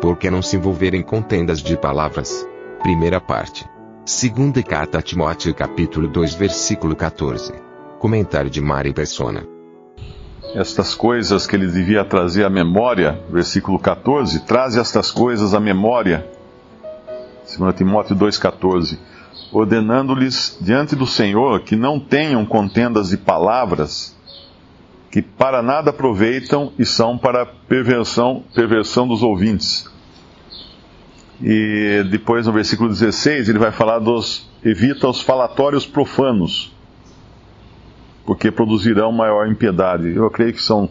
Por que não se envolver em contendas de palavras? Primeira parte. Segunda carta a Timóteo capítulo 2 versículo 14. Comentário de Mari Persona. estas coisas que ele devia trazer à memória, versículo 14, traz estas coisas à memória, 2 Timóteo 2,14, ordenando-lhes diante do Senhor que não tenham contendas de palavras, que para nada aproveitam e são para perversão, perversão dos ouvintes. E depois no versículo 16 ele vai falar dos evita os falatórios profanos porque produzirão maior impiedade. Eu creio que são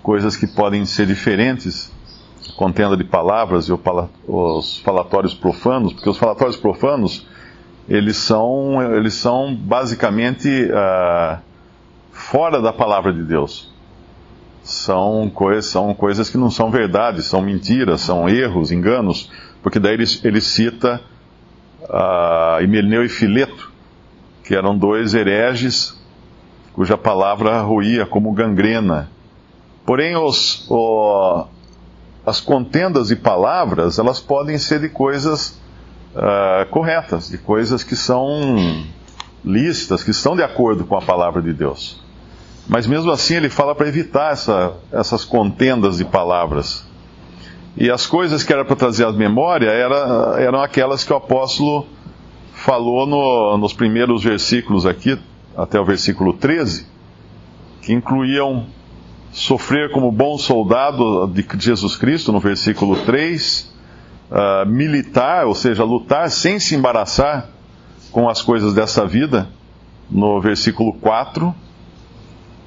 coisas que podem ser diferentes, contenda de palavras e os falatórios profanos, porque os falatórios profanos eles são, eles são basicamente uh, fora da palavra de Deus. São, são coisas que não são verdade, são mentiras, são erros, enganos, porque daí ele, ele cita uh, Himeneu e Fileto, que eram dois hereges cuja palavra ruía como gangrena. Porém, os, o, as contendas de palavras, elas podem ser de coisas uh, corretas, de coisas que são lícitas, que estão de acordo com a palavra de Deus. Mas mesmo assim, ele fala para evitar essa, essas contendas de palavras. E as coisas que era para trazer à memória era, eram aquelas que o apóstolo falou no, nos primeiros versículos aqui, até o versículo 13, que incluíam sofrer como bom soldado de Jesus Cristo, no versículo 3, uh, ah, militar, ou seja, lutar sem se embaraçar com as coisas dessa vida, no versículo 4.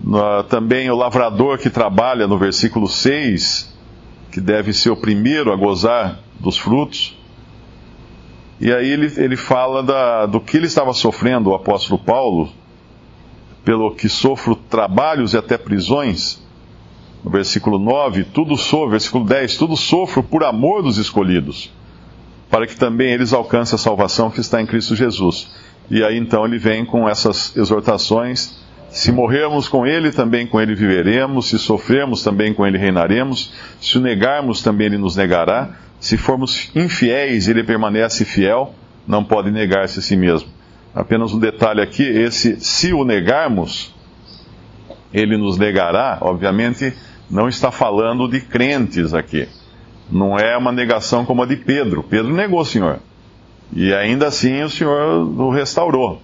Uh, também o lavrador que trabalha, no versículo 6, que deve ser o primeiro a gozar dos frutos. E aí ele, ele fala da, do que ele estava sofrendo, o apóstolo Paulo, pelo que sofro trabalhos e até prisões. No versículo 9, tudo sofro, versículo 10, tudo sofro por amor dos escolhidos, para que também eles alcancem a salvação que está em Cristo Jesus. E aí então ele vem com essas exortações: se morrermos com ele, também com ele viveremos, se sofrermos, também com ele reinaremos, se o negarmos, também ele nos negará, se formos infiéis, ele permanece fiel, não pode negar-se a si mesmo. Apenas um detalhe aqui: esse, se o negarmos, ele nos negará, obviamente, não está falando de crentes aqui. Não é uma negação como a de Pedro. Pedro negou o Senhor. E ainda assim o Senhor o restaurou.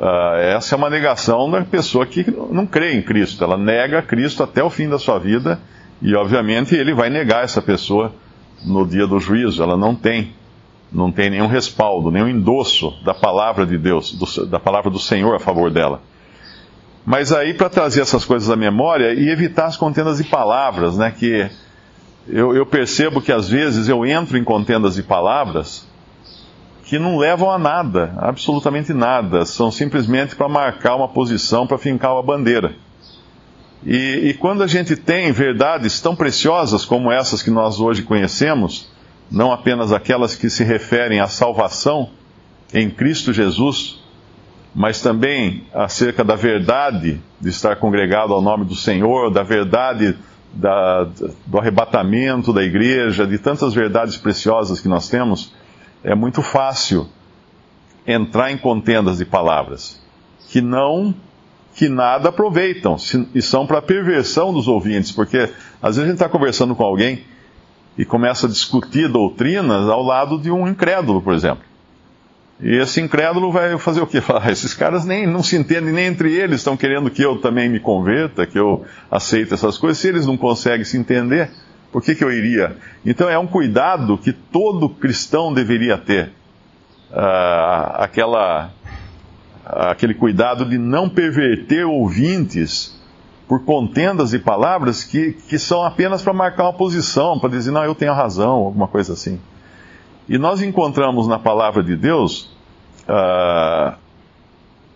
Uh, essa é uma negação da pessoa que não crê em Cristo. Ela nega Cristo até o fim da sua vida. E, obviamente, ele vai negar essa pessoa no dia do juízo. Ela não tem não tem nenhum respaldo, nenhum endosso da palavra de Deus, do, da palavra do Senhor a favor dela. Mas aí, para trazer essas coisas à memória e evitar as contendas de palavras, né? Que eu, eu percebo que às vezes eu entro em contendas de palavras que não levam a nada, absolutamente nada. São simplesmente para marcar uma posição, para fincar uma bandeira. E, e quando a gente tem verdades tão preciosas como essas que nós hoje conhecemos, não apenas aquelas que se referem à salvação em Cristo Jesus, mas também acerca da verdade de estar congregado ao nome do Senhor, da verdade da, do arrebatamento da igreja, de tantas verdades preciosas que nós temos, é muito fácil entrar em contendas de palavras que não que nada aproveitam e são para perversão dos ouvintes, porque às vezes a gente está conversando com alguém e começa a discutir doutrinas ao lado de um incrédulo, por exemplo. E esse incrédulo vai fazer o quê? Falar, esses caras nem não se entendem nem entre eles, estão querendo que eu também me converta, que eu aceite essas coisas. Se eles não conseguem se entender, por que, que eu iria? Então é um cuidado que todo cristão deveria ter. Uh, aquela, aquele cuidado de não perverter ouvintes por contendas e palavras que, que são apenas para marcar uma posição, para dizer, não, eu tenho razão, alguma coisa assim. E nós encontramos na palavra de Deus uh,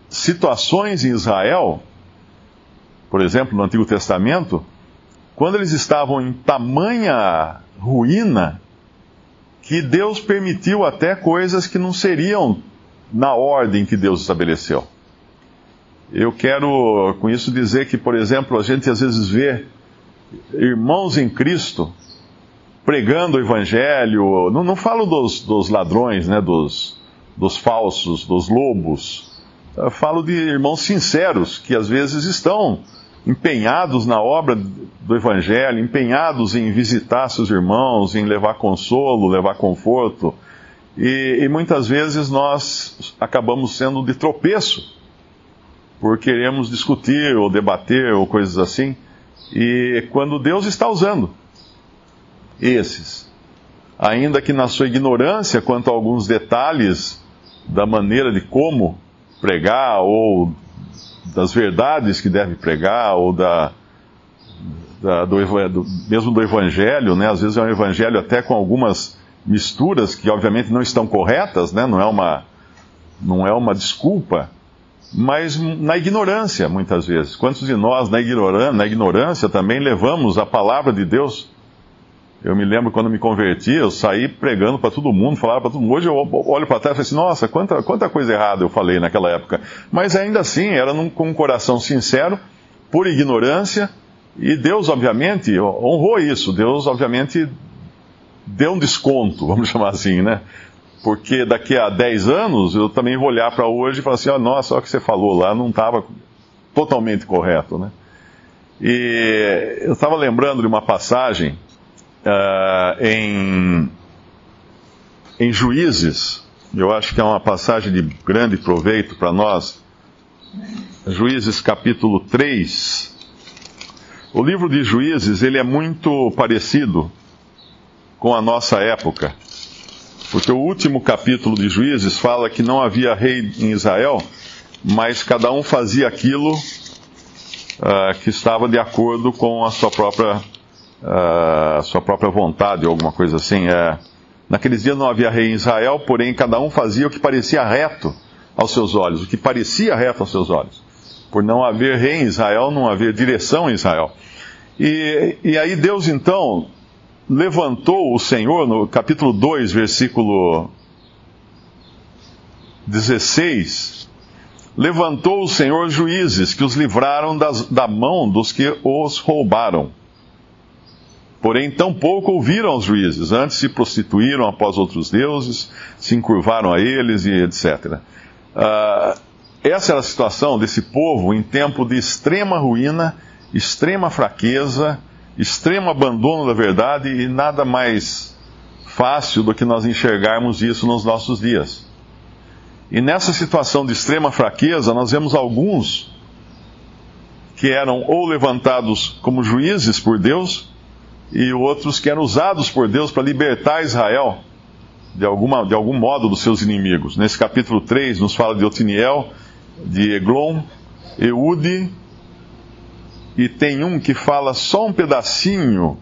situações em Israel, por exemplo, no Antigo Testamento, quando eles estavam em tamanha ruína, que Deus permitiu até coisas que não seriam na ordem que Deus estabeleceu. Eu quero com isso dizer que, por exemplo, a gente às vezes vê irmãos em Cristo pregando o Evangelho, não, não falo dos, dos ladrões, né, dos, dos falsos, dos lobos, eu falo de irmãos sinceros que às vezes estão empenhados na obra do Evangelho, empenhados em visitar seus irmãos, em levar consolo, levar conforto. E, e, muitas vezes nós acabamos sendo de tropeço por queremos discutir ou debater ou coisas assim. E quando Deus está usando esses, ainda que na sua ignorância quanto a alguns detalhes da maneira de como pregar ou das verdades que deve pregar, ou da, da do, do, mesmo do evangelho, né? Às vezes é um evangelho até com algumas misturas que obviamente não estão corretas, né? Não é uma, não é uma desculpa, mas na ignorância, muitas vezes. Quantos de nós, na na ignorância também levamos a palavra de Deus eu me lembro quando me converti, eu saí pregando para todo mundo, falava para todo mundo. Hoje eu olho para trás e falo assim, nossa, quanta, quanta coisa errada eu falei naquela época. Mas ainda assim, era num, com um coração sincero, por ignorância, e Deus, obviamente, honrou isso. Deus, obviamente, deu um desconto, vamos chamar assim, né? Porque daqui a 10 anos eu também vou olhar para hoje e falar assim, oh, nossa, olha o que você falou lá, não estava totalmente correto, né? E eu estava lembrando de uma passagem uh, em, em Juízes, eu acho que é uma passagem de grande proveito para nós. Juízes capítulo 3. O livro de Juízes, ele é muito parecido com a nossa época. Porque o último capítulo de Juízes fala que não havia rei em Israel, mas cada um fazia aquilo uh, que estava de acordo com a sua própria sua própria vontade ou alguma coisa assim. É, naqueles dias não havia rei em Israel, porém cada um fazia o que parecia reto aos seus olhos, o que parecia reto aos seus olhos. Por não haver rei em Israel, não haver direção em Israel. E, e aí Deus então levantou o Senhor, no capítulo 2, versículo 16, levantou o Senhor juízes que os livraram das, da mão dos que os roubaram Porém, tampouco ouviram os juízes, antes se prostituíram após outros deuses, se encurvaram a eles e etc. Uh, essa era a situação desse povo em tempo de extrema ruína, extrema fraqueza, extremo abandono da verdade e nada mais fácil do que nós enxergarmos isso nos nossos dias. E nessa situação de extrema fraqueza, nós vemos alguns que eram ou levantados como juízes por Deus, e outros que eram usados por Deus para libertar Israel de, alguma, de algum modo dos seus inimigos. Nesse capítulo 3 nos fala de Otiniel, de Eglon, Eude, e tem um que fala só um pedacinho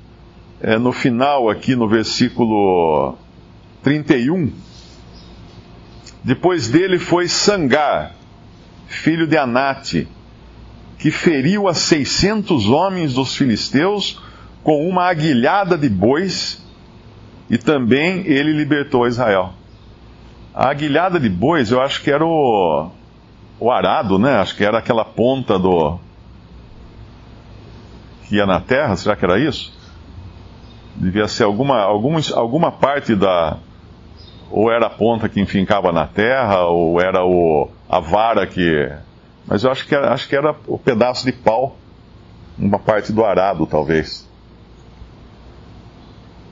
é, no final, aqui no versículo 31. Depois dele foi Sangar, filho de Anate, que feriu a 600 homens dos filisteus com uma aguilhada de bois, e também ele libertou Israel. A aguilhada de bois, eu acho que era o, o arado, né? Acho que era aquela ponta do. que ia na terra, será que era isso? Devia ser alguma, alguma, alguma parte da. Ou era a ponta que enfincava na terra, ou era o, a vara que. Mas eu acho que, era, acho que era o pedaço de pau, uma parte do arado, talvez.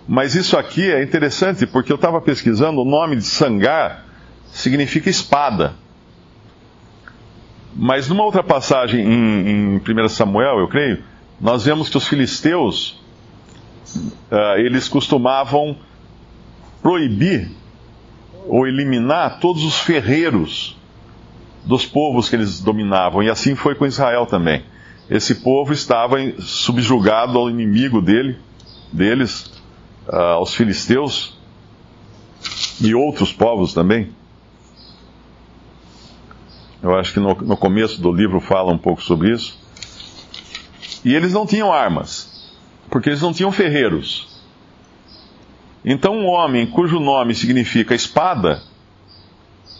Mas isso aqui é interessante porque eu estava pesquisando, o nome de Sangar significa espada. Mas numa outra passagem em, em 1 Samuel, eu creio, nós vemos que os filisteus, uh, eles costumavam proibir ou eliminar todos os ferreiros dos povos que eles dominavam, e assim foi com Israel também. esse povo estava subjugado ao inimigo dele, deles, uh, aos filisteus e outros povos também. Eu acho que no, no começo do livro fala um pouco sobre isso. E eles não tinham armas, porque eles não tinham ferreiros. Então, um homem cujo nome significa espada,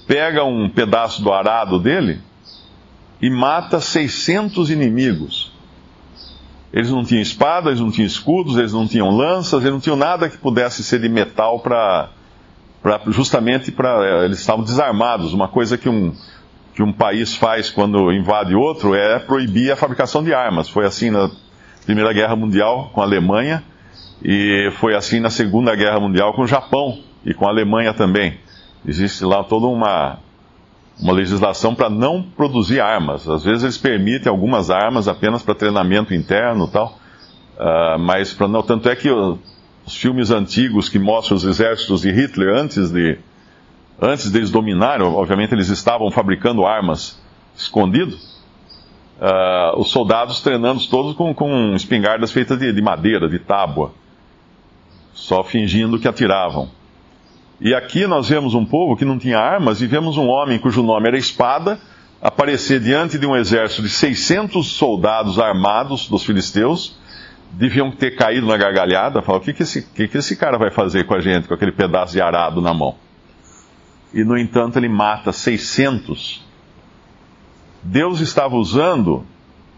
pega um pedaço do arado dele e mata 600 inimigos. Eles não tinham espada, eles não tinham escudos, eles não tinham lanças, eles não tinham nada que pudesse ser de metal para. justamente para. Eles estavam desarmados. Uma coisa que um, que um país faz quando invade outro é proibir a fabricação de armas. Foi assim na Primeira Guerra Mundial com a Alemanha e foi assim na Segunda Guerra Mundial com o Japão e com a Alemanha também. Existe lá toda uma, uma legislação para não produzir armas. Às vezes eles permitem algumas armas apenas para treinamento interno tal, uh, mas para não. Tanto é que os filmes antigos que mostram os exércitos de Hitler antes de antes deles dominarem, obviamente eles estavam fabricando armas escondido, uh, os soldados treinando todos com, com espingardas feitas de, de, madeira, de tábua, só fingindo que atiravam. E aqui nós vemos um povo que não tinha armas e vemos um homem cujo nome era Espada aparecer diante de um exército de 600 soldados armados dos filisteus, deviam ter caído na gargalhada, falar, o que, que, esse, que, que esse cara vai fazer com a gente, com aquele pedaço de arado na mão? e, no entanto, ele mata 600. Deus estava usando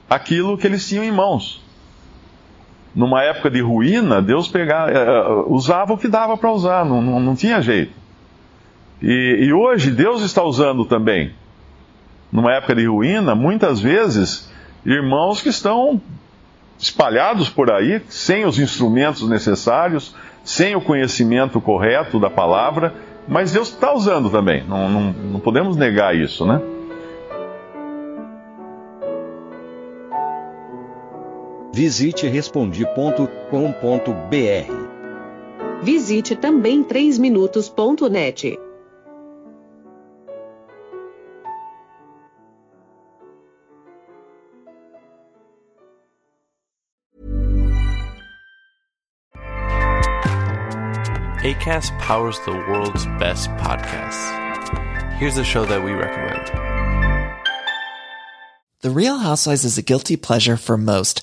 aquilo que eles tinham em mãos. Numa época de ruína, Deus pegava, eh, eh, usava o que dava para usar, não, não, não, tinha jeito. E, e hoje Deus está usando também. Numa época de ruína, muitas vezes, irmãos que estão espalhados por aí, sem os instrumentos necessários, sem o conhecimento correto da palavra, mas Deus está usando também, não, não, não podemos negar isso, né? Visite respondi.com.br. Visite também 3minutos.net. ACAST powers the world's best podcasts. Here's a show that we recommend. The Real Housewives is a guilty pleasure for most,